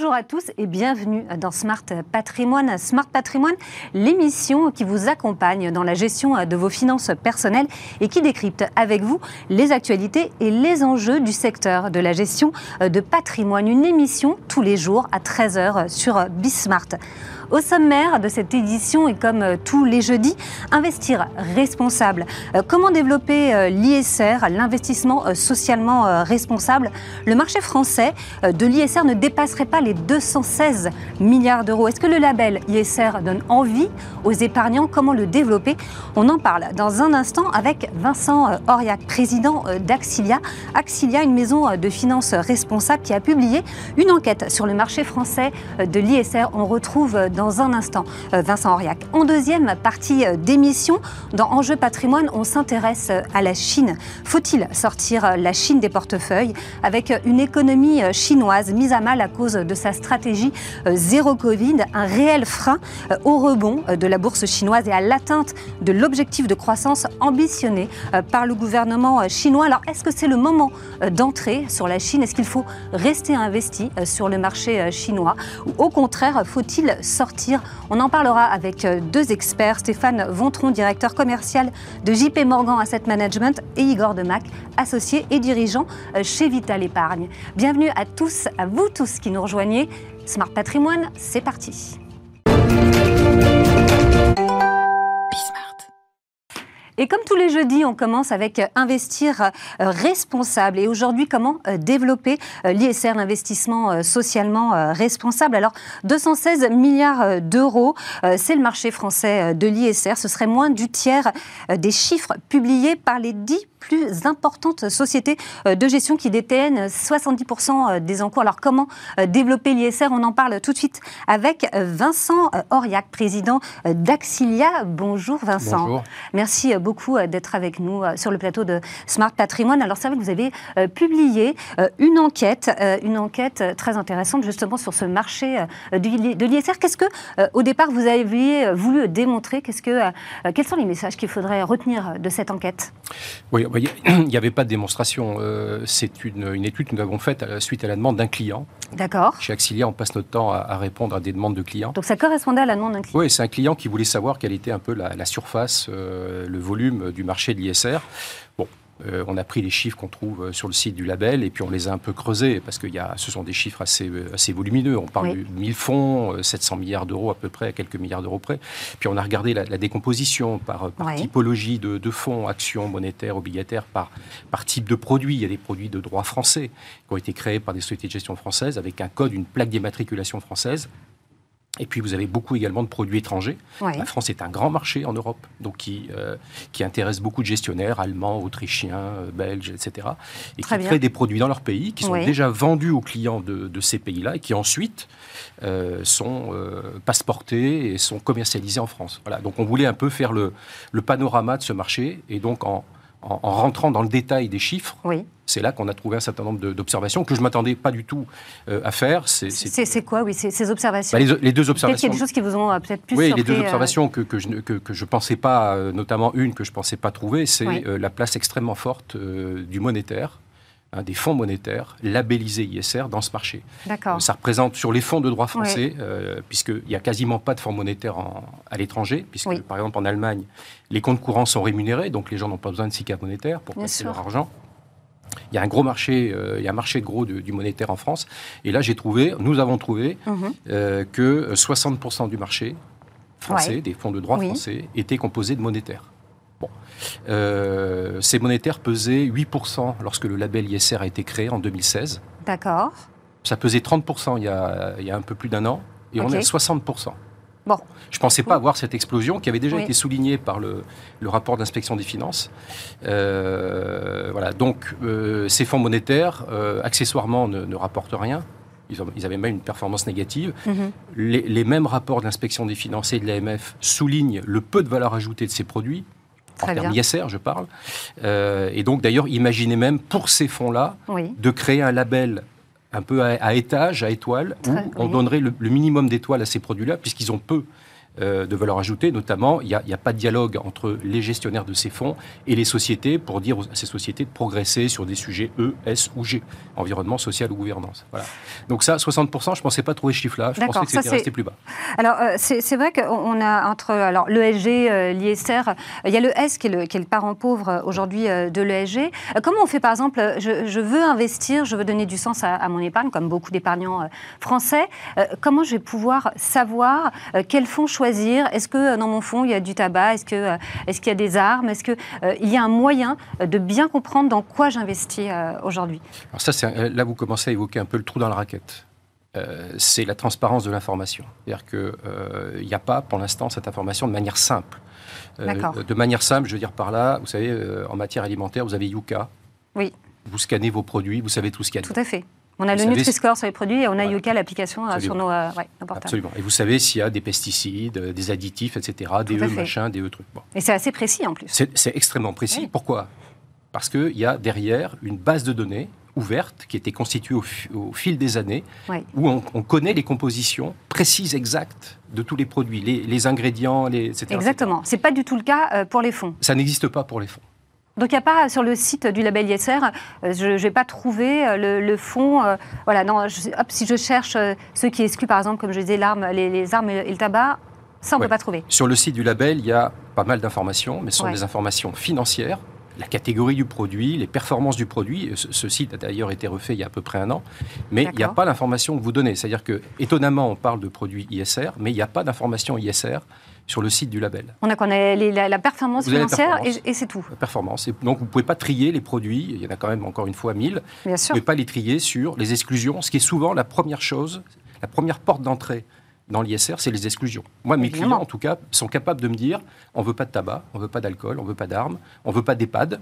Bonjour à tous et bienvenue dans Smart Patrimoine. Smart Patrimoine, l'émission qui vous accompagne dans la gestion de vos finances personnelles et qui décrypte avec vous les actualités et les enjeux du secteur de la gestion de patrimoine. Une émission tous les jours à 13h sur Bismart. Au sommaire de cette édition, et comme euh, tous les jeudis, investir responsable. Euh, comment développer euh, l'ISR, l'investissement socialement responsable? Le marché français de l'ISR ne dépasserait pas les 216 milliards d'euros. Est-ce que le label ISR donne envie aux épargnants? Comment le développer? On en parle dans un instant avec Vincent Auriac, président d'Axilia. Axilia, une maison de finances responsable qui a publié une enquête sur le marché français de l'ISR. On retrouve dans un instant euh, Vincent Auriac. En deuxième partie euh, d'émission, dans Enjeu patrimoine, on s'intéresse euh, à la Chine. Faut-il sortir la Chine des portefeuilles avec une économie chinoise mise à mal à cause de sa stratégie zéro Covid, un réel frein au rebond de la bourse chinoise et à l'atteinte de l'objectif de croissance ambitionné par le gouvernement chinois? Alors, est-ce que c'est le moment d'entrer sur la Chine? Est-ce qu'il faut rester investi sur le marché chinois? Ou au contraire, faut-il sortir on en parlera avec euh, deux experts, Stéphane Vontron, directeur commercial de JP Morgan Asset Management, et Igor Demac, associé et dirigeant euh, chez Vital Épargne. Bienvenue à tous, à vous tous qui nous rejoignez. Smart Patrimoine, c'est parti. Et comme tous les jeudis, on commence avec euh, investir euh, responsable. Et aujourd'hui, comment euh, développer l'ISR, l'investissement socialement responsable? Alors, 216 milliards d'euros, c'est le marché français de l'ISR. Ce serait moins du tiers des chiffres publiés par les dix plus importantes sociétés de gestion qui détiennent 70% des encours. Alors comment développer l'ISR On en parle tout de suite avec Vincent Auriac, président d'Axilia. Bonjour Vincent. Bonjour. Merci beaucoup euh, d'être avec nous euh, sur le plateau de Smart Patrimoine. Alors, c'est vrai que vous avez euh, publié une enquête, une enquête très intéressante justement sur ce marché de l'ISR. Qu'est-ce que, au départ, vous aviez voulu démontrer? Qu'est-ce que, Quels sont les messages qu'il faudrait retenir de cette enquête? Oui, il n'y avait pas de démonstration. C'est une, une, étude que nous avons faite à la suite à la demande d'un client. D'accord. Chez Axilia, on passe notre temps à, répondre à des demandes de clients. Donc ça correspondait à la demande d'un client Oui, c'est un client qui voulait savoir quelle était un peu la, surface, le volume du marché de l'ISR. Bon, euh, on a pris les chiffres qu'on trouve euh, sur le site du label et puis on les a un peu creusés parce que y a, ce sont des chiffres assez, euh, assez volumineux. On parle de 1000 fonds, 700 milliards d'euros à peu près, à quelques milliards d'euros près. Puis on a regardé la, décomposition par, typologie de, de, fonds, actions, monétaires, obligataires, par, par type de produits. Il y a des produits de droit français qui ont été créés par des sociétés de gestion françaises avec un code, une plaque d'immatriculation française et puis vous avez beaucoup également de produits étrangers. La France est un grand marché en Europe, donc qui, euh, qui intéresse beaucoup de gestionnaires allemands, autrichiens, euh, belges, etc. Et qui créent des produits dans leur pays, qui sont déjà vendus aux clients de, de ces pays-là et qui ensuite euh, sont passeportés et sont commercialisés en France. Voilà. Donc on voulait un peu faire le, le panorama de ce marché et donc en, en, rentrant dans le détail des chiffres, c'est là qu'on a trouvé un certain nombre d'observations que je ne m'attendais pas du tout euh, à faire. C'est quoi, oui, ces observations bah, les, deux observations. Peut-être qu'il y a des choses qui vous ont euh, peut-être plus Oui, les deux euh, observations que, que je ne que, je pensais pas, notamment une que je ne pensais pas trouver, c'est la place extrêmement forte du monétaire des fonds monétaires labellisés ISR dans ce marché. D'accord. ça représente sur les fonds de droit français, puisqu'il n'y a quasiment pas de fonds monétaires à l'étranger, puisque par exemple en Allemagne, les comptes courants sont rémunérés, donc les gens n'ont pas besoin de six monétaires pour placer leur argent. Il y a un gros marché, euh, il y a un marché gros du monétaire en France. Et là, j'ai trouvé, nous avons trouvé mhm. euh, que 60% du marché français, des fonds de droit français, étaient composés de monétaires. Bon. Euh, ces monétaires pesaient 8% lorsque le label ISR a été créé en 2016. D'accord. Ça pesait 30% il y, a, il y a un peu plus d'un an, et on est à 60%. Bon. Je ne pensais pas avoir cette explosion qui avait déjà été soulignée par le, rapport d'inspection des finances. Euh, voilà. Donc, euh, ces fonds monétaires, euh, accessoirement, ne, rapportent rien. Ils, avaient même une performance négative. Mhm. Les, mêmes rapports d'inspection des finances et de l'AMF soulignent le peu de valeur ajoutée de ces produits. En termes ISR, je parle. et donc, d'ailleurs, imaginez même pour ces fonds-là de créer un label un peu à, étage, à étoile, où on donnerait le, minimum d'étoiles à ces produits-là, puisqu'ils ont peu euh, de valeur ajoutée. Notamment, il n'y a, pas de dialogue entre les gestionnaires de ces fonds et les sociétés pour dire à ces sociétés de progresser sur des sujets E, S ou G, environnement, social ou gouvernance. Voilà. Donc ça, 60%, je ne pensais pas trouver ce chiffre-là. Je pensais que c'était resté plus bas. Alors, euh, c'est vrai qu'on a entre alors l'ESG, euh, l'ISR, il y a le S qui est le, qui est le parent pauvre aujourd'hui de l'ESG. comment on fait, par exemple, je, veux investir, je veux donner du sens à, à mon épargne, comme beaucoup d'épargnants français. comment je vais pouvoir savoir quel fonds choisir est-ce que euh, dans mon fonds, il y a du tabac? Est-ce qu'il euh, est qu'il y a des armes? Est-ce qu'il euh, y a un moyen de bien comprendre dans quoi j'investis aujourd'hui? Alors ça, là, vous commencez à évoquer un peu le trou dans la raquette. c'est la transparence de l'information. C'est-à-dire qu'il n'y a pas, pour l'instant, cette information de manière simple. de manière simple, je veux dire par là, vous savez, en matière alimentaire, vous avez Yuka. Oui. Vous scannez vos produits, vous savez tout ce qu'il y a. Tout à fait. On a le Nutri-Score sur les produits et on a Yuka, l'application euh, sur nos, euh, portables. Absolument. Et vous savez s'il y a des pesticides, euh, des additifs, etc., des E machin, des E trucs. Et c'est assez précis en plus. C'est extrêmement précis. Pourquoi? Parce qu'il y a derrière une base de données ouverte qui a été constituée au, fil des années, où on, connaît les compositions précises, exactes de tous les produits, les, ingrédients, les, etc. Exactement. Ce n'est pas du tout le cas pour les fonds. Ça n'existe pas pour les fonds. Donc il n'y a pas sur le site du label ISR, euh, je ne vais pas trouver euh, le, fond. Euh, voilà, non, si je cherche ceux qui excluent, par exemple, comme je disais, l'arme, les, armes et le tabac, ça on ne peut pas trouver. Sur le site du label, il y a pas mal d'informations, mais ce sont des informations financières la catégorie du produit, les performances du produit. Ce, site a d'ailleurs été refait il y a à peu près un an, mais il n'y a pas l'information que vous donnez. C'est-à-dire que, étonnamment, on parle de produits ISR, mais il n'y a pas d'information ISR sur le site du label. On a, la, performance financière et, c'est tout. La performance. Et donc, vous ne pouvez pas trier les produits, il y en a quand même encore une fois 1000. Bien sûr. Vous ne pouvez pas les trier sur les exclusions, ce qui est souvent la première chose, la première porte d'entrée dans l'ISR, c'est les exclusions. Moi, mes clients, en tout cas, sont capables de me dire on ne veut pas de tabac, on ne veut pas d'alcool, on ne veut pas d'armes, on ne veut pas d'EHPAD,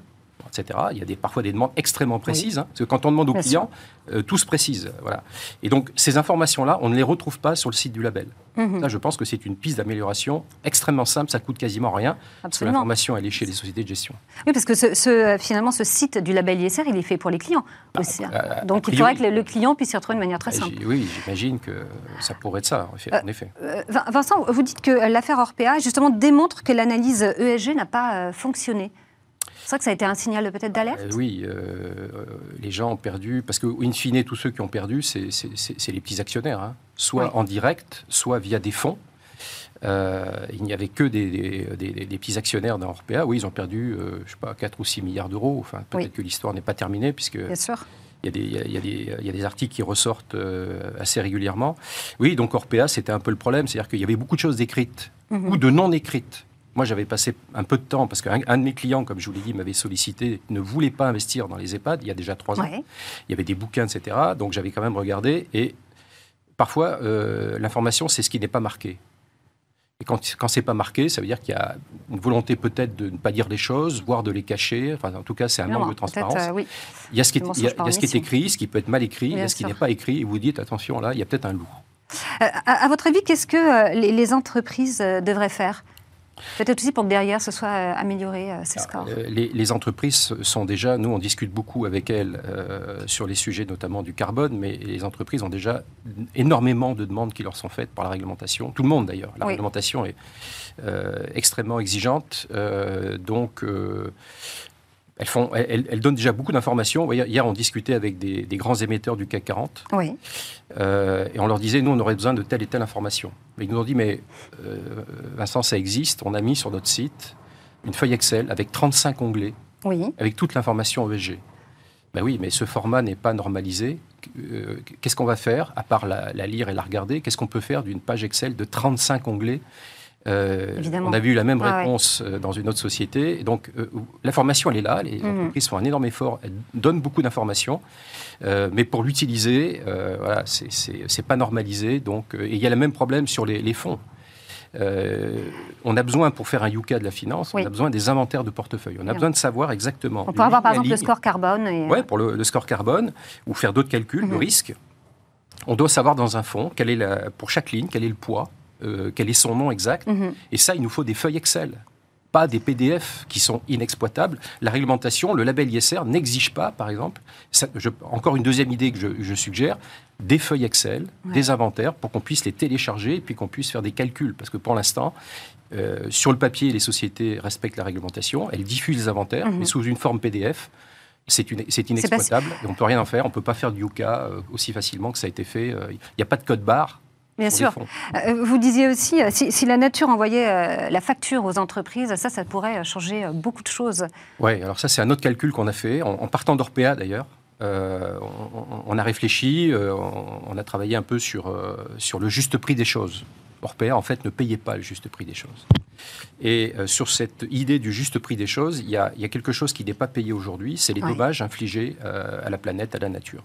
etc. Il y a des, parfois des demandes extrêmement précises, hein, parce que quand on demande aux clients, euh, tout se précise. Voilà. Et donc, ces informations-là, on ne les retrouve pas sur le site du label. Ça, je pense que c'est une piste d'amélioration extrêmement simple, ça coûte quasiment rien, parce que l'information, elle est chez les sociétés de gestion. Oui, parce que ce, finalement, ce site du label ISR, il est fait pour les clients bah, aussi. Hein. Euh, donc, il faudrait que le, client puisse s'y retrouver de manière très bah, simple. Oui, j'imagine que ça pourrait être ça, en effet. Euh, Vincent, vous dites que l'affaire Orpea, justement, démontre que l'analyse ESG n'a pas fonctionné. C'est vrai que ça a été un signal peut-être d'alerte? euh, Oui, euh, euh, les gens ont perdu, parce que, in fine, tous ceux qui ont perdu, c'est les petits actionnaires, hein. soit en direct, soit via des fonds. il n'y avait que des, petits actionnaires dans Orpea. Oui, ils ont perdu, je ne sais pas, 4 ou 6 milliards d'euros. Enfin, peut-être que l'histoire n'est pas terminée, puisque. Bien sûr. Il y, a des, il, y a des, articles qui ressortent assez régulièrement. Oui, donc Orpea, c'était un peu le problème. C'est-à-dire qu'il y avait beaucoup de choses écrites mhm. ou de non écrites moi, j'avais passé un peu de temps, parce qu'un de mes clients, comme je vous l'ai dit, m'avait sollicité, ne voulait pas investir dans les EHPAD il y a déjà trois ans. Il y avait des bouquins, etc. Donc j'avais quand même regardé. Et parfois, euh, l'information, c'est ce qui n'est pas marqué. Et quand, quand c'est pas marqué, ça veut dire qu'il y a une volonté peut-être de ne pas dire les choses, voire de les cacher. Enfin, en tout cas, c'est un manque de transparence. Euh, il y a ce qui est, il y a, ce qui est écrit, ce qui peut être mal écrit, il y a ce qui n'est pas écrit. Et vous dites, attention, là, il y a peut-être un loup. Euh, à, votre avis, qu'est-ce que les, entreprises devraient faire? Peut-être aussi pour que derrière, ce soit euh, amélioré, euh, ces scores. Euh, les, entreprises sont déjà, nous on discute beaucoup avec elles sur les sujets notamment du carbone, mais les entreprises ont déjà énormément de demandes qui leur sont faites par la réglementation. Tout le monde d'ailleurs. La réglementation est extrêmement exigeante. donc elles, font, elles, donnent déjà beaucoup d'informations. Hier, on discutait avec des, grands émetteurs du CAC 40. Oui. Euh, et on leur disait, nous, on aurait besoin de telle et telle information. ils nous ont dit, mais euh, Vincent, ça existe. On a mis sur notre site une feuille Excel avec 35 onglets, oui. avec toute l'information ESG. Ben oui, mais ce format n'est pas normalisé. Euh, qu'est-ce qu'on va faire, à part la, la lire et la regarder? Qu'est-ce qu'on peut faire d'une page Excel de 35 onglets euh, on a vu la même réponse euh, dans une autre société. donc, euh, l'information, elle est là. Les mhm. entreprises font un énorme effort. Elles donnent beaucoup d'informations. mais pour l'utiliser, voilà, c'est pas normalisé. Donc, et il y a le même problème sur les, fonds. on a besoin, pour faire un Yuka de la finance, on a besoin des inventaires de portefeuille. On a besoin de savoir exactement. On peut avoir par exemple le score carbone. Oui, pour le, score carbone, ou faire d'autres calculs, le mhm. risque. On doit savoir dans un fonds, quel est pour chaque ligne, quel est le poids, euh, quel est son nom exact. Mhm. Et ça, il nous faut des feuilles Excel. pas des PDF qui sont inexploitables. La réglementation, le label ISR n'exige pas, par exemple, encore une deuxième idée que je, suggère, des feuilles Excel, des inventaires pour qu'on puisse les télécharger et puis qu'on puisse faire des calculs. Parce que pour l'instant, euh, sur le papier, les sociétés respectent la réglementation, elles diffusent les inventaires, mhm. mais sous une forme PDF. C'est inexploitable et on ne peut rien en faire. On ne peut pas faire du Yuka euh, aussi facilement que ça a été fait. Euh, il n'y a pas de code barre. Bien sûr. Vous disiez aussi, si, la nature envoyait la facture aux entreprises, ça, ça pourrait changer beaucoup de choses. Oui, alors ça, c'est un autre calcul qu'on a fait, en, partant d'Orpea d'ailleurs. on, a réfléchi, on, a travaillé un peu sur, sur le juste prix des choses. Orpea, en fait, ne payait pas le juste prix des choses. Et euh, sur cette idée du juste prix des choses, il y a, quelque chose qui n'est pas payé aujourd'hui, c'est les dommages infligés euh, à la planète, à la nature.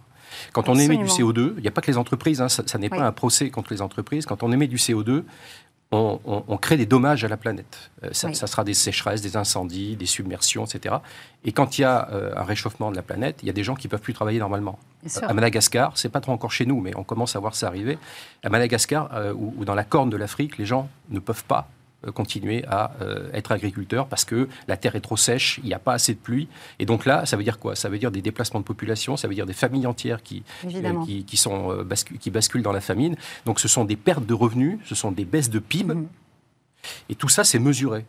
Quand on émet du CO2, il n'y a pas que les entreprises, hein, ça, n'est pas un procès contre les entreprises, quand on émet du CO2, on, crée des dommages à la planète. Euh, ça, sera des sécheresses, des incendies, des submersions, etc. Et quand il y a euh, un réchauffement de la planète, il y a des gens qui ne peuvent plus travailler normalement. À Madagascar, c'est pas trop encore chez nous, mais on commence à voir ça arriver. À Madagascar euh, ou, dans la corne de l'Afrique, les gens ne peuvent pas continuer à euh, être agriculteur parce que la terre est trop sèche, il n'y a pas assez de pluie. Et donc là, ça veut dire quoi? Ça veut dire des déplacements de population, ça veut dire des familles entières qui, euh, qui, sont, qui basculent dans la famine. Donc ce sont des pertes de revenus, ce sont des baisses de PIB. Mhm. Et tout ça, c'est mesuré.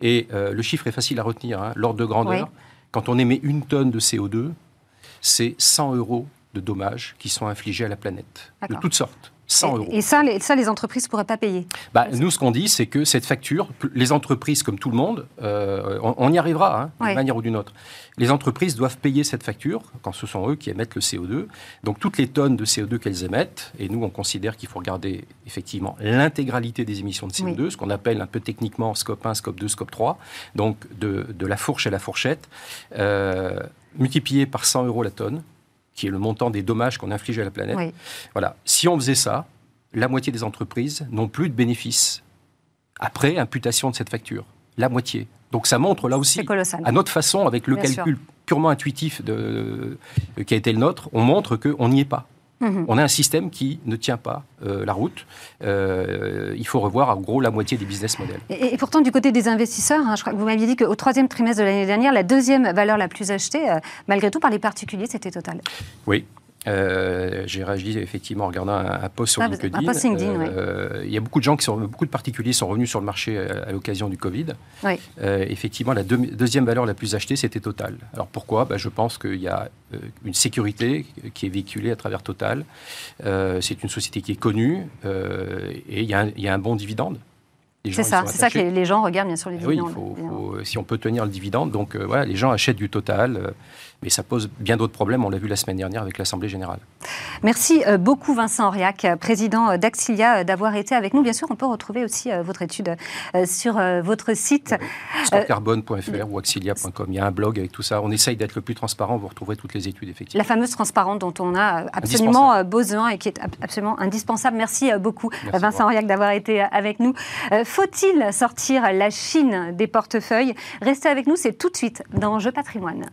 Et le chiffre est facile à retenir, hein, l'ordre de grandeur. Quand on émet une tonne de CO2, c'est 100 euros de dommages qui sont infligés à la planète, de toutes sortes. 100 euros. Et ça, les, ça, les entreprises ne pourraient pas payer bah, Nous, ce qu'on dit, c'est que cette facture, les entreprises, comme tout le monde, euh, on, y arrivera, hein, d'une manière ou d'une autre. Les entreprises doivent payer cette facture quand ce sont eux qui émettent le CO2. Donc, toutes les tonnes de CO2 qu'elles émettent, et nous, on considère qu'il faut regarder effectivement l'intégralité des émissions de CO2, ce qu'on appelle un peu techniquement scope 1, scope 2, scope 3, donc de, de la fourche à la fourchette, euh, multiplié par 100 euros la tonne qui est le montant des dommages qu'on inflige à la planète. Voilà. Si on faisait ça, la moitié des entreprises n'ont plus de bénéfices après imputation de cette facture. La moitié. Donc ça montre là aussi, à notre façon, avec le calcul purement intuitif de, qui a été le nôtre, on montre qu'on n'y est pas. Mhm. On a un système qui ne tient pas euh, la route. Euh, il faut revoir en gros la moitié des business models. Et, pourtant, du côté des investisseurs, hein, je crois que vous m'aviez dit qu'au troisième trimestre de l'année dernière, la deuxième valeur la plus achetée, euh, malgré tout par les particuliers, c'était Total. Oui, euh, j'ai réagi effectivement en regardant un, post sur ah, LinkedIn. Euh, il y a beaucoup de gens qui sont, beaucoup de particuliers sont revenus sur le marché à, l'occasion du Covid. Euh, effectivement, la deuxième valeur la plus achetée, c'était Total. Alors pourquoi? Bah, Je pense qu'il y a une sécurité qui est véhiculée à travers Total. c'est une société qui est connue et il y, a un bon dividende. C'est ça, c'est ça que les, gens regardent bien sûr les dividendes. Oui, si on peut tenir le dividende, donc voilà, les gens achètent du total mais ça pose bien d'autres problèmes. On l'a vu la semaine dernière avec l'Assemblée générale. Merci euh, beaucoup Vincent Auriac, président d'Axilia, d'avoir été avec nous. Bien sûr, on peut retrouver aussi euh, votre étude euh, sur votre site. Scorecarbone.fr ou axilia.com. Il y a un blog avec tout ça. On essaye d'être le plus transparent. Vous retrouverez toutes les études, effectivement. La fameuse transparence dont on a absolument besoin et qui est absolument indispensable. Merci beaucoup Vincent Auriac d'avoir été avec nous. Faut-il sortir la Chine des portefeuilles? Restez avec nous, c'est tout de suite dans Jeu patrimoine.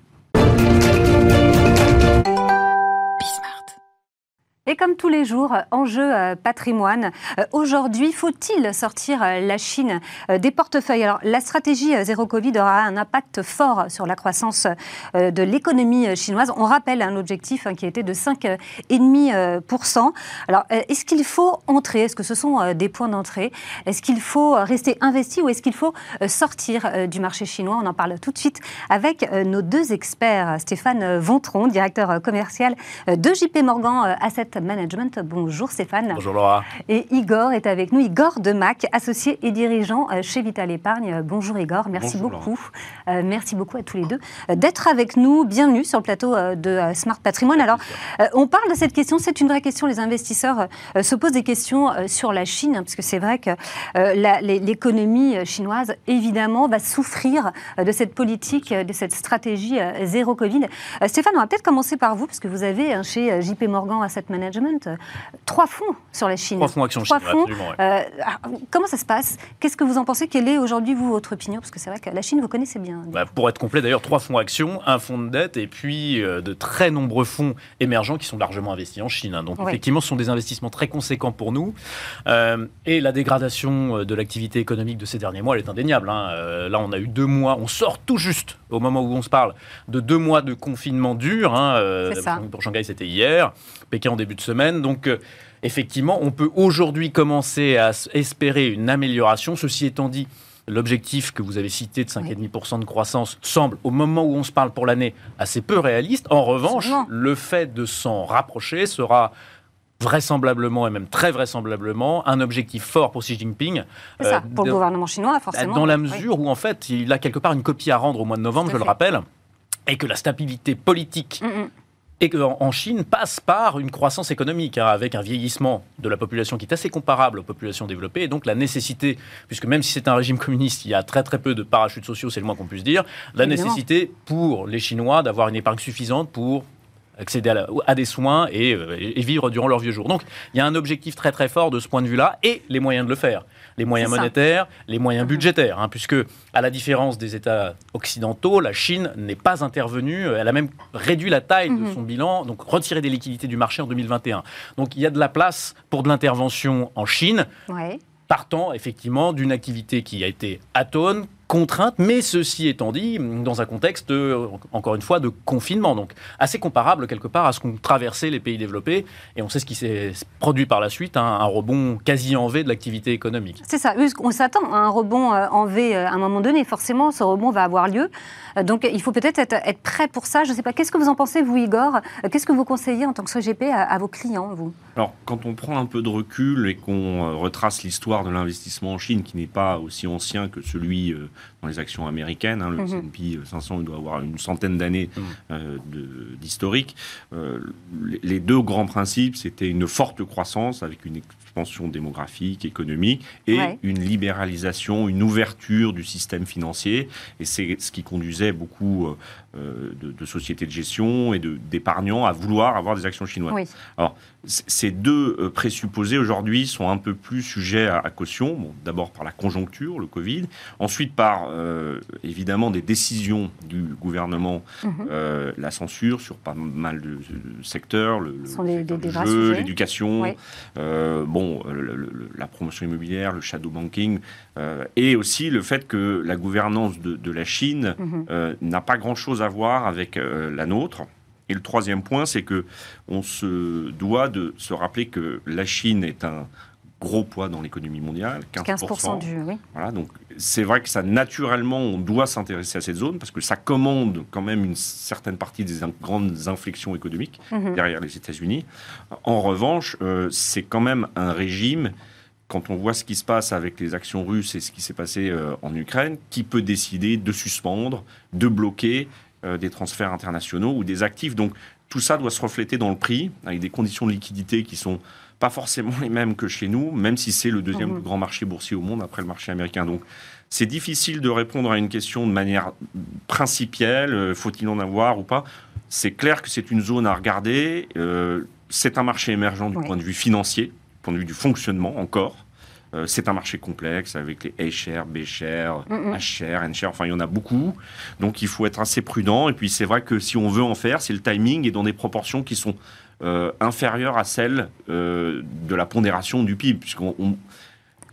Et comme tous les jours, enjeu euh, patrimoine. Euh, aujourd'hui, faut-il sortir euh, la Chine des portefeuilles? Alors, la stratégie zéro Covid aura un impact fort sur la croissance de l'économie chinoise. On rappelle un objectif hein, qui était de 5,5%. Alors, est-ce qu'il faut entrer? Est-ce que ce sont des points d'entrée? Est-ce qu'il faut rester investi ou est-ce qu'il faut sortir du marché chinois? On en parle tout de suite avec nos deux experts. Stéphane Vontron, directeur commercial de JP Morgan Asset Management. Bonjour Stéphane. Bonjour Laura. Et Igor est avec nous, Igor Demac, associé et dirigeant euh, chez Vital Épargne. Bonjour Igor, merci beaucoup. Euh, merci beaucoup à tous les deux euh, d'être avec nous. Bienvenue sur le plateau de Smart Patrimoine. Alors, on parle de cette question, c'est une vraie question. Les investisseurs se posent des questions sur la Chine, parce que c'est vrai que l'économie chinoise, évidemment, va souffrir de cette politique, de cette stratégie zéro Covid. Stéphane, on va peut-être commencer par vous, parce que vous avez hein, chez JP Morgan Asset Management Management, trois fonds sur la Chine. Trois fonds Action Chine, fonds. comment ça se passe? Qu'est-ce que vous en pensez? Quelle est aujourd'hui, vous, votre opinion? Parce que c'est vrai que la Chine, vous connaissez bien. Bah, pour être complet, d'ailleurs, trois fonds Action, un fonds de dette et puis de très nombreux fonds émergents qui sont largement investis en Chine. Hein. Donc, effectivement, ce sont des investissements très conséquents pour nous. et la dégradation de l'activité économique de ces derniers mois, elle est indéniable. Hein. là, on a eu deux mois, on sort tout juste, au moment où on se parle, de deux mois de confinement dur. Hein, euh, pour Shanghai, c'était hier. Pékin en début de semaine. Donc, euh, effectivement, on peut aujourd'hui commencer à espérer une amélioration. Ceci étant dit, l'objectif que vous avez cité de 5,5% de croissance semble, au moment où on se parle pour l'année, assez peu réaliste. En revanche, le fait de s'en rapprocher sera vraisemblablement et même très vraisemblablement un objectif fort pour Xi Jinping. Ça, pour le gouvernement chinois, forcément. Dans la mesure où, en fait, il a quelque part une copie à rendre au mois de novembre, je le rappelle, et que la stabilité politique mm, mm. Et en Chine passe par une croissance économique, hein, avec un vieillissement de la population qui est assez comparable aux populations développées, et donc la nécessité, puisque même si c'est un régime communiste, il y a très très peu de parachutes sociaux, c'est le moins qu'on puisse dire, la nécessité pour les Chinois d'avoir une épargne suffisante pour accéder à, des soins euh, et, vivre durant leurs vieux jours. Donc il y a un objectif très très fort de ce point de vue-là et les moyens de le faire. Les moyens monétaires, les moyens budgétaires, hein, puisque à la différence des États occidentaux, la Chine n'est pas intervenue, elle a même réduit la taille de mhm. son bilan, donc retiré des liquidités du marché en 2021. Donc il y a de la place pour de l'intervention en Chine. partant effectivement d'une activité qui a été atone, contrainte, mais ceci étant dit, dans un contexte, euh, encore une fois, de confinement. Donc, assez comparable quelque part à ce qu'ont traversé les pays développés. Et on sait ce qui s'est produit par la suite, hein, un rebond quasi en V de l'activité économique. C'est ça. On s'attend à un rebond euh, en V euh, à un moment donné. Forcément, ce rebond va avoir lieu. Donc, il faut peut-être être, prêt pour ça. Je ne sais pas. Qu'est-ce que vous en pensez, vous, Igor? Qu'est-ce que vous conseillez en tant que SOGP à, à vos clients, vous? Alors, quand on prend un peu de recul et qu'on retrace l'histoire de l'investissement en Chine, qui n'est pas aussi ancien que celui dans les actions américaines. Hein, le mhm. S&P 500 il doit avoir une centaine d'années euh, d'historique. Euh, les deux grands principes, c'était une forte croissance avec une expansion démographique, économique, et une libéralisation, une ouverture du système financier. Et c'est ce qui conduisait beaucoup euh, de, sociétés de gestion et d'épargnants à vouloir avoir des actions chinoises. Alors, ces deux euh, présupposés aujourd'hui sont un peu plus sujets à, caution. Bon, D'abord par la conjoncture, le Covid, ensuite par euh, évidemment des décisions du gouvernement, mhm. la censure sur pas mal de, secteurs, le, jeu, l'éducation. bon, la promotion immobilière, le shadow banking, euh, et aussi le fait que la gouvernance de, la Chine mhm. euh, n'a pas grand-chose à voir avec euh, la nôtre. Et le troisième point, c'est que on se doit de se rappeler que la Chine est un gros poids dans l'économie mondiale, 15%. du, oui. Voilà, donc c'est vrai que ça, naturellement, on doit s'intéresser à cette zone parce que ça commande quand même une certaine partie des grandes inflexions économiques mhm. derrière les États-Unis. En revanche, euh, c'est quand même un régime quand on voit ce qui se passe avec les actions russes et ce qui s'est passé euh, en Ukraine, qui peut décider de suspendre, de bloquer des transferts internationaux ou des actifs. Donc tout ça doit se refléter dans le prix, avec des conditions de liquidité qui sont pas forcément les mêmes que chez nous, même si c'est le deuxième plus grand marché boursier au monde après le marché américain. Donc, c'est difficile de répondre à une question de manière principielle, euh, faut-il en avoir ou pas. C'est clair que c'est une zone à regarder. Euh, c'est un marché émergent du point de vue financier, du point de vue du fonctionnement encore. Euh, c'est un marché complexe avec les A-share, B-share, H-share, N-share, enfin il y en a beaucoup. Donc il faut être assez prudent. Et puis c'est vrai que si on veut en faire, c'est le timing et dans des proportions qui sont euh, inférieure à celle euh, de la pondération du PIB, puisqu'on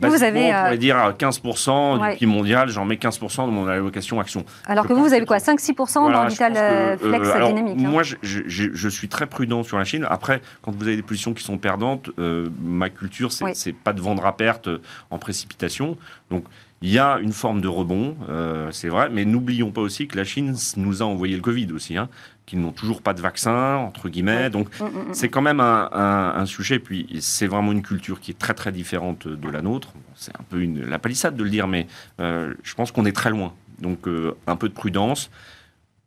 vous avez, on pourrait euh, dire 15% du PIB mondial, j'en mets 15% dans mon allocation action. Alors que vous, vous avez quoi 5-6% dans Vital Flex Dynamique hein Moi, je, suis très prudent sur la Chine. Après, quand vous avez des positions qui sont perdantes, ma culture, c'est pas de vendre à perte en précipitation. Donc, il y a une forme de rebond, c'est vrai, mais n'oublions pas aussi que la Chine nous a envoyé le Covid aussi. Hein qu'ils n'ont toujours pas de vaccin, entre guillemets. Donc, mm, mm, mm. c'est quand même un, sujet. Puis, c'est vraiment une culture qui est très, très différente de la nôtre. C'est un peu une, la palissade de le dire, mais euh, je pense qu'on est très loin. Donc, euh, un peu de prudence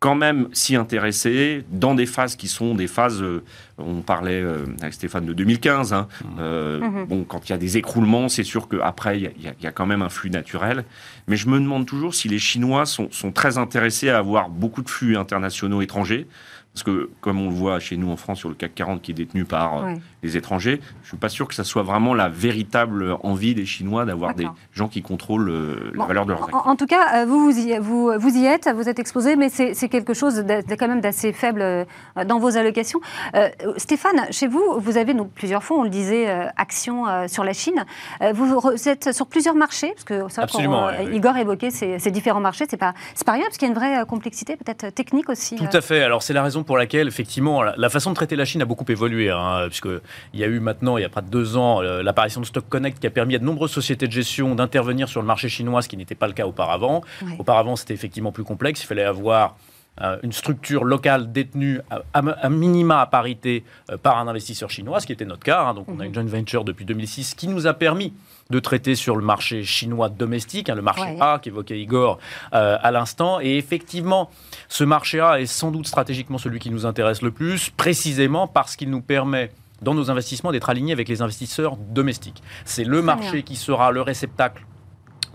quand même s'y intéresser dans des phases qui sont des phases, euh, on parlait euh, avec Stéphane de 2015, hein, mmh. euh, mmh. bon, quand il y a des écroulements, c'est sûr qu'après, il y, y, a quand même un flux naturel. Mais je me demande toujours si les Chinois sont, sont très intéressés à avoir beaucoup de flux internationaux étrangers, Parce que, comme on le voit chez nous en France sur le CAC 40 qui est détenu par euh, les étrangers, je ne suis pas sûr que ça soit vraiment la véritable envie des Chinois d'avoir des gens qui contrôlent euh, la valeur de leurs actifs. En, tout cas, euh, vous, vous y, vous, vous y êtes, vous êtes exposé, mais c'est quelque chose de, quand même d'assez faible dans vos allocations. Stéphane, chez vous, vous avez donc plusieurs fonds, on le disait, actions sur la Chine. Vous, êtes sur plusieurs marchés, parce que ça, Absolument, Igor évoquait ces, ces différents marchés, c'est pas, pas rien, parce qu'il y a une vraie complexité peut-être technique aussi. Tout à fait. Alors c'est la raison pour laquelle, effectivement, la, façon de traiter la Chine a beaucoup évolué, hein, puisqu'il y a eu maintenant, il y a près de deux ans, euh, l'apparition de Stock Connect qui a permis à de nombreuses sociétés de gestion d'intervenir sur le marché chinois, ce qui n'était pas le cas auparavant. Auparavant, c'était effectivement plus complexe. Il fallait avoir euh, une structure locale détenue à, minima à parité euh, par un investisseur chinois, ce qui était notre cas. Hein. donc, on a mhm. une joint venture depuis 2006 qui nous a permis de traiter sur le marché chinois domestique, hein, le marché A qu'évoquait Igor euh, à l'instant. Et effectivement, ce marché A est sans doute stratégiquement celui qui nous intéresse le plus, précisément parce qu'il nous permet dans nos investissements d'être alignés avec les investisseurs domestiques. C'est le marché qui sera le réceptacle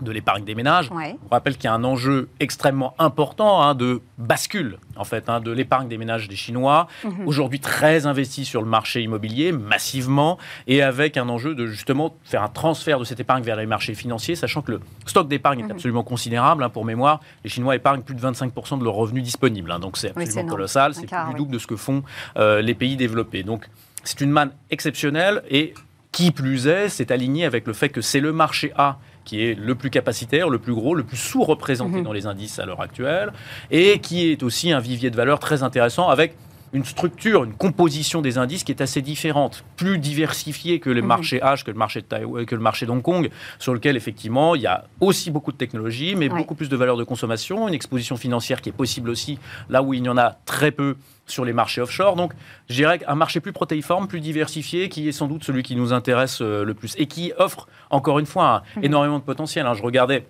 de l'épargne des ménages. On rappelle qu'il y a un enjeu extrêmement important hein, de bascule, en fait, hein, de l'épargne des ménages des Chinois, mhm. aujourd'hui très investi sur le marché immobilier, massivement, et avec un enjeu de justement faire un transfert de cette épargne vers les marchés financiers, sachant que le stock d'épargne est mhm. absolument considérable. Hein, pour mémoire, les Chinois épargnent plus de 25% de leurs revenus disponibles. donc c'est absolument colossal, c'est plus du double de ce que font euh, les pays développés. Donc c'est une manne exceptionnelle et qui plus est, c'est aligné avec le fait que c'est le marché A qui est le plus capacitaire, le plus gros, le plus sous-représenté mhm. dans les indices à l'heure actuelle, et qui est aussi un vivier de valeur très intéressant avec une structure, une composition des indices qui est assez différente, plus diversifiée que les mhm. marchés H, que le marché de Taïwan, que le marché d'Hong Kong, sur lequel effectivement il y a aussi beaucoup de technologies, mais beaucoup plus de valeur de consommation, une exposition financière qui est possible aussi là où il y en a très peu sur les marchés offshore. Donc, je dirais un marché plus protéiforme, plus diversifié, qui est sans doute celui qui nous intéresse euh, le plus et qui offre, encore une fois, mhm. énormément de potentiel. Hein. Je regardais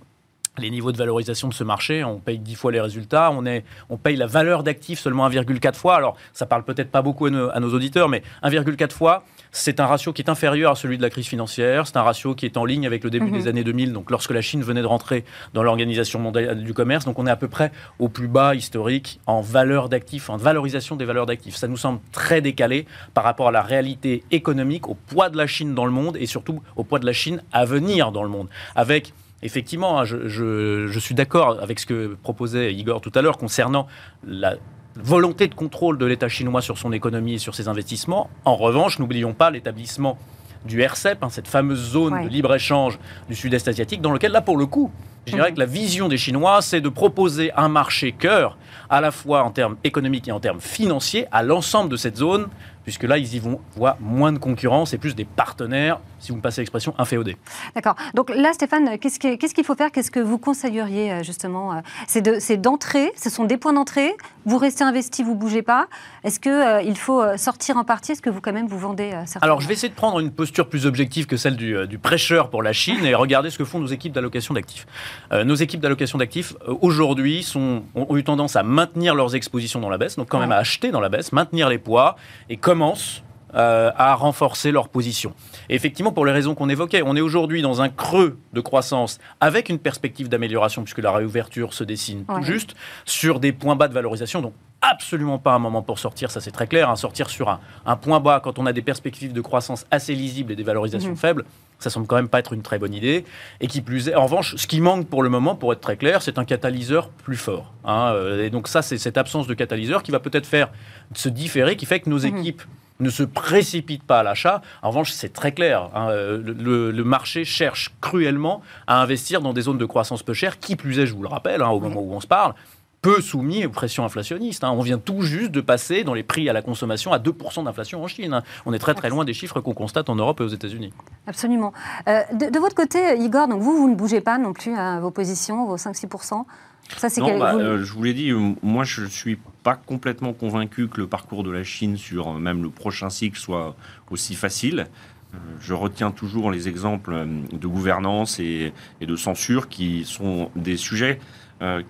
les niveaux de valorisation de ce marché, on paye 10 fois les résultats, on, est, on paye la valeur d'actifs seulement 1,4 fois. Alors, ça parle peut-être pas beaucoup à nos, auditeurs, mais 1,4 fois, c'est un ratio qui est inférieur à celui de la crise financière, c'est un ratio qui est en ligne avec le début des mhm. années 2000, donc lorsque la Chine venait de rentrer dans l'Organisation mondiale du commerce. Donc, on est à peu près au plus bas historique en valeur d'actifs, en valorisation des valeurs d'actifs. Ça nous semble très décalé par rapport à la réalité économique, au poids de la Chine dans le monde et surtout au poids de la Chine à venir dans le monde. Avec Effectivement, hein, je, suis d'accord avec ce que proposait Igor tout à l'heure concernant la volonté de contrôle de l'État chinois sur son économie et sur ses investissements. En revanche, n'oublions pas l'établissement du RCEP, hein, cette fameuse zone de libre-échange du sud-est asiatique, dans lequel, là, pour le coup, je dirais mhm. que la vision des Chinois, c'est de proposer un marché cœur, à la fois en termes économiques et en termes financiers, à l'ensemble de cette zone, puisque là, ils y vont voir moins de concurrence et plus des partenaires, si vous me passez l'expression, inféodés. D'accord. Donc là, Stéphane, qu'est-ce qu'il faut faire? Qu'est-ce que vous conseilleriez, euh, justement euh, C'est d'entrer, ce sont des points d'entrée, vous restez investi, vous ne bougez pas. Est-ce qu'il euh, il faut sortir en partie? Est-ce que vous, quand même, vous vendez certains Alors, je vais essayer de prendre une posture plus objective que celle du, du prêcheur pour la Chine et regarder ce que font nos équipes d'allocation d'actifs. nos équipes d'allocation d'actifs, aujourd'hui, ont, ont eu tendance à maintenir leurs expositions dans la baisse, donc quand même à acheter dans la baisse, maintenir les poids et commencent euh, à renforcer leur position. Et effectivement, pour les raisons qu'on évoquait, on est aujourd'hui dans un creux de croissance avec une perspective d'amélioration puisque la réouverture se dessine tout juste sur des points bas de valorisation. Donc absolument pas un moment pour sortir, ça c'est très clair. Hein. sortir sur un, point bas quand on a des perspectives de croissance assez lisibles et des valorisations mhm. faibles, ça semble quand même pas être une très bonne idée. Et qui plus est, en revanche, ce qui manque pour le moment, pour être très clair, c'est un catalyseur plus fort. Hein. Euh, et donc ça, c'est cette absence de catalyseur qui va peut-être faire se différer, qui fait que nos mhm. équipes ne se précipite pas à l'achat. En revanche, c'est très clair. Hein, le, marché cherche cruellement à investir dans des zones de croissance peu chères, qui plus est, je vous le rappelle, hein, au moment où on se parle, peu soumis aux pressions inflationnistes. Hein. On vient tout juste de passer dans les prix à la consommation à 2% d'inflation en Chine. On est très très loin des chiffres qu'on constate en Europe et aux États-Unis. Absolument. Euh, de, votre côté, Igor, donc vous, vous ne bougez pas non plus à vos positions, vos 5-6% ça, c'est non, bah, euh, je vous l'ai dit, moi je ne suis pas complètement convaincu que le parcours de la Chine sur euh, même le prochain cycle soit aussi facile. Je retiens toujours les exemples de gouvernance et, de censure qui sont des sujets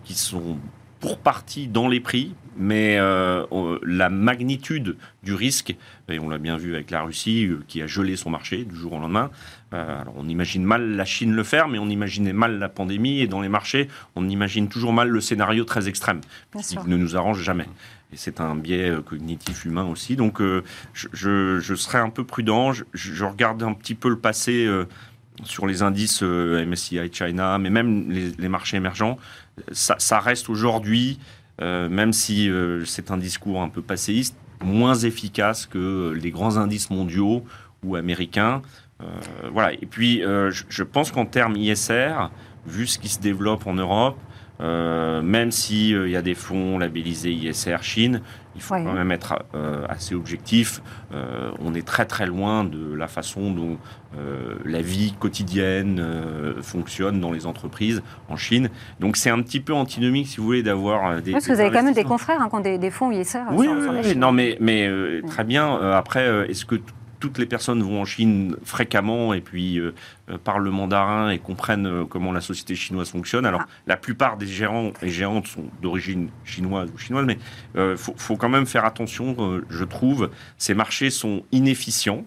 qui sont pour partie dans les prix, mais euh, la magnitude du risque, et on l'a bien vu avec la Russie euh, qui a gelé son marché du jour au lendemain. Euh, alors on imagine mal la Chine le faire, mais on imaginait mal la pandémie, et dans les marchés, on imagine toujours mal le scénario très extrême, qui ne nous arrange jamais. Et c'est un biais cognitif humain aussi. Donc je, serais un peu prudent, je, regarde un petit peu le passé sur les indices MSCI China, mais même les, marchés émergents, ça reste aujourd'hui euh, même si euh, c'est un discours un peu passéiste, moins efficace que les grands indices mondiaux ou américains. Euh, voilà. Et puis, je, pense qu'en termes ISR, vu ce qui se développe en Europe, même s'il y a des fonds labellisés ISR Chine, il faut quand même être euh, assez objectif. Euh, on est très très loin de la façon dont euh, la vie quotidienne fonctionne dans les entreprises en Chine. Donc c'est un petit peu antinomique, si vous voulez, d'avoir des. Parce que vous avez quand même des confrères hein, qui ont des, fonds ISR. Oui, oui, non, mais, mais très bien. après, est-ce que toutes les personnes vont en Chine fréquemment et puis euh, euh, parlent le mandarin et comprennent euh, comment la société chinoise fonctionne. Alors, ah. la plupart des gérants et gérantes sont d'origine chinoise ou chinoise, mais il faut, quand même faire attention, je trouve. Ces marchés sont inefficients.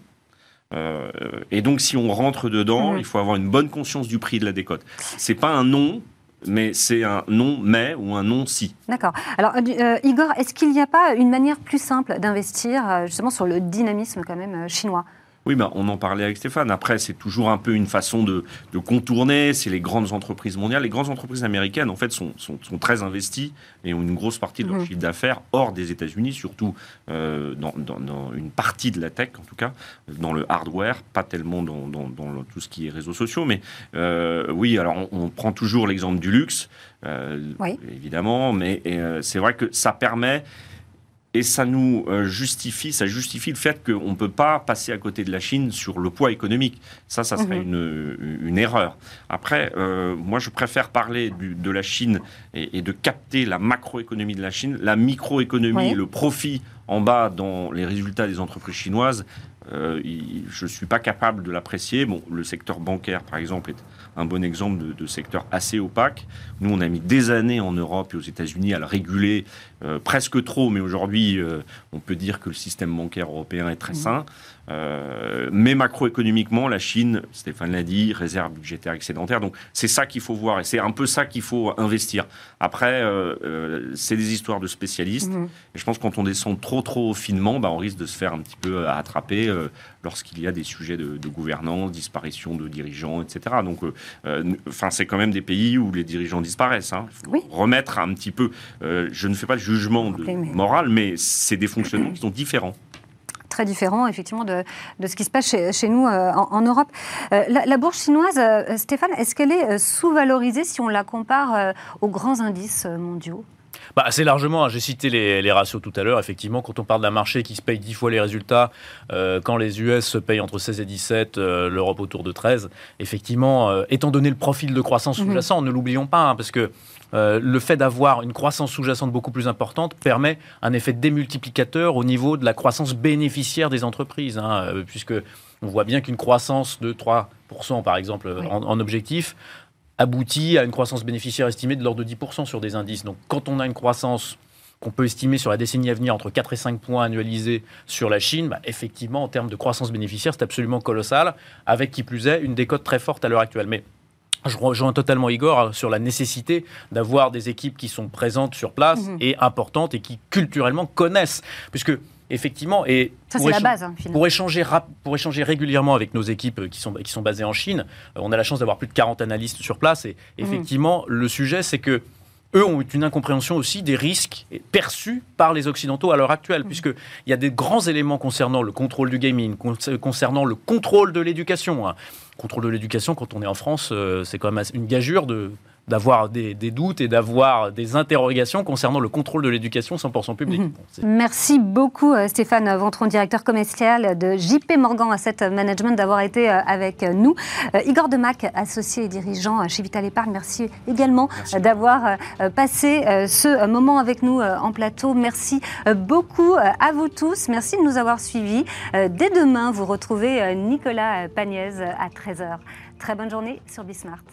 et donc, si on rentre dedans, mhm. il faut avoir une bonne conscience du prix de la décote. C'est pas un nom mais c'est un non mais ou un non si. D'accord. Alors, euh, euh, Igor, est-ce qu'il n'y a pas une manière plus simple d'investir euh, justement sur le dynamisme quand même chinois? Oui, ben, on en parlait avec Stéphane. Après, c'est toujours un peu une façon de, contourner. C'est les grandes entreprises mondiales. Les grandes entreprises américaines, en fait, sont, très investies et ont une grosse partie de leur mhm. chiffre d'affaires hors des États-Unis, surtout euh, dans, une partie de la tech, en tout cas, dans le hardware, pas tellement dans, tout ce qui est réseaux sociaux. Mais euh, oui, alors on, prend toujours l'exemple du luxe, euh, évidemment, mais c'est vrai que ça permet et ça nous euh, justifie, ça justifie le fait qu'on ne peut pas passer à côté de la Chine sur le poids économique. Ça, ça serait mhm. une, une, erreur. Après, euh, moi, je préfère parler du, de la Chine et, de capter la macroéconomie de la Chine. La microéconomie et le profit en bas dans les résultats des entreprises chinoises, euh, je ne suis pas capable de l'apprécier. Bon, le secteur bancaire, par exemple, est un bon exemple de, secteur assez opaque. Nous, on a mis des années en Europe et aux États-Unis à le réguler, euh, presque trop, mais aujourd'hui, euh, on peut dire que le système bancaire européen est très mmh. sain. Euh, mais macroéconomiquement, la Chine, Stéphane l'a dit, réserve budgétaire excédentaire. Donc c'est ça qu'il faut voir et c'est un peu ça qu'il faut investir. Après, euh, euh, c'est des histoires de spécialistes. Mhm. Et je pense que quand on descend trop trop finement, bah, on risque de se faire un petit peu attraper lorsqu'il y a des sujets de, gouvernance, disparition de dirigeants, etc. Donc, enfin, c'est quand même des pays où les dirigeants disparaissent. Hein. Il faut remettre un petit peu. je ne fais pas de jugement de, moral, mais c'est des fonctionnements qui sont différents très différent effectivement de, de, ce qui se passe chez, nous euh, en, Europe. Euh, la, bourse chinoise, euh, Stéphane, est-ce qu'elle est, sous-valorisée si on la compare aux grands indices mondiaux? Bah, assez largement, hein. j'ai cité les, les, ratios tout à l'heure. Effectivement, quand on parle d'un marché qui se paye 10 fois les résultats, quand les US se payent entre 16 et 17, l'Europe autour de 13, effectivement, étant donné le profil de croissance mhm. sous-jacent, ne l'oublions pas, hein, parce que euh, le fait d'avoir une croissance sous-jacente beaucoup plus importante permet un effet démultiplicateur au niveau de la croissance bénéficiaire des entreprises, hein, euh, puisque on voit bien qu'une croissance de 3%, par exemple, en, objectif, aboutit à une croissance bénéficiaire estimée de l'ordre de 10% sur des indices. Donc quand on a une croissance qu'on peut estimer sur la décennie à venir entre 4 et 5 points annualisés sur la Chine, bah, effectivement, en termes de croissance bénéficiaire, c'est absolument colossal, avec qui plus est une décote très forte à l'heure actuelle. Mais je rejoins totalement Igor sur la nécessité d'avoir des équipes qui sont présentes sur place mhm. et importantes et qui culturellement connaissent. Puisque effectivement, et ça c'est la base. Hein, pour, échanger, pour échanger régulièrement avec nos équipes qui sont, qui sont basées en Chine, euh, on a la chance d'avoir plus de 40 analystes sur place. Et mhm. effectivement, le sujet, c'est que eux ont une incompréhension aussi des risques perçus par les Occidentaux à l'heure actuelle, mmh. puisqu'il y a des grands éléments concernant le contrôle du gaming, concernant le contrôle de l'éducation. Hein. Contrôle de l'éducation, quand on est en France, euh, c'est quand même une gageure de d'avoir des, doutes et d'avoir des interrogations concernant le contrôle de l'éducation 100% public. Mhm. Merci beaucoup euh, Stéphane Ventron, directeur commercial de JP Morgan Asset Management, d'avoir été euh, avec nous. Euh, Igor Demac, associé et dirigeant chez Vital Épargne, merci également d'avoir passé ce moment avec nous en plateau. Merci beaucoup à vous tous. Merci de nous avoir suivis. Dès demain, vous retrouvez Nicolas Pagnès à 13h. Très bonne journée sur Bismart.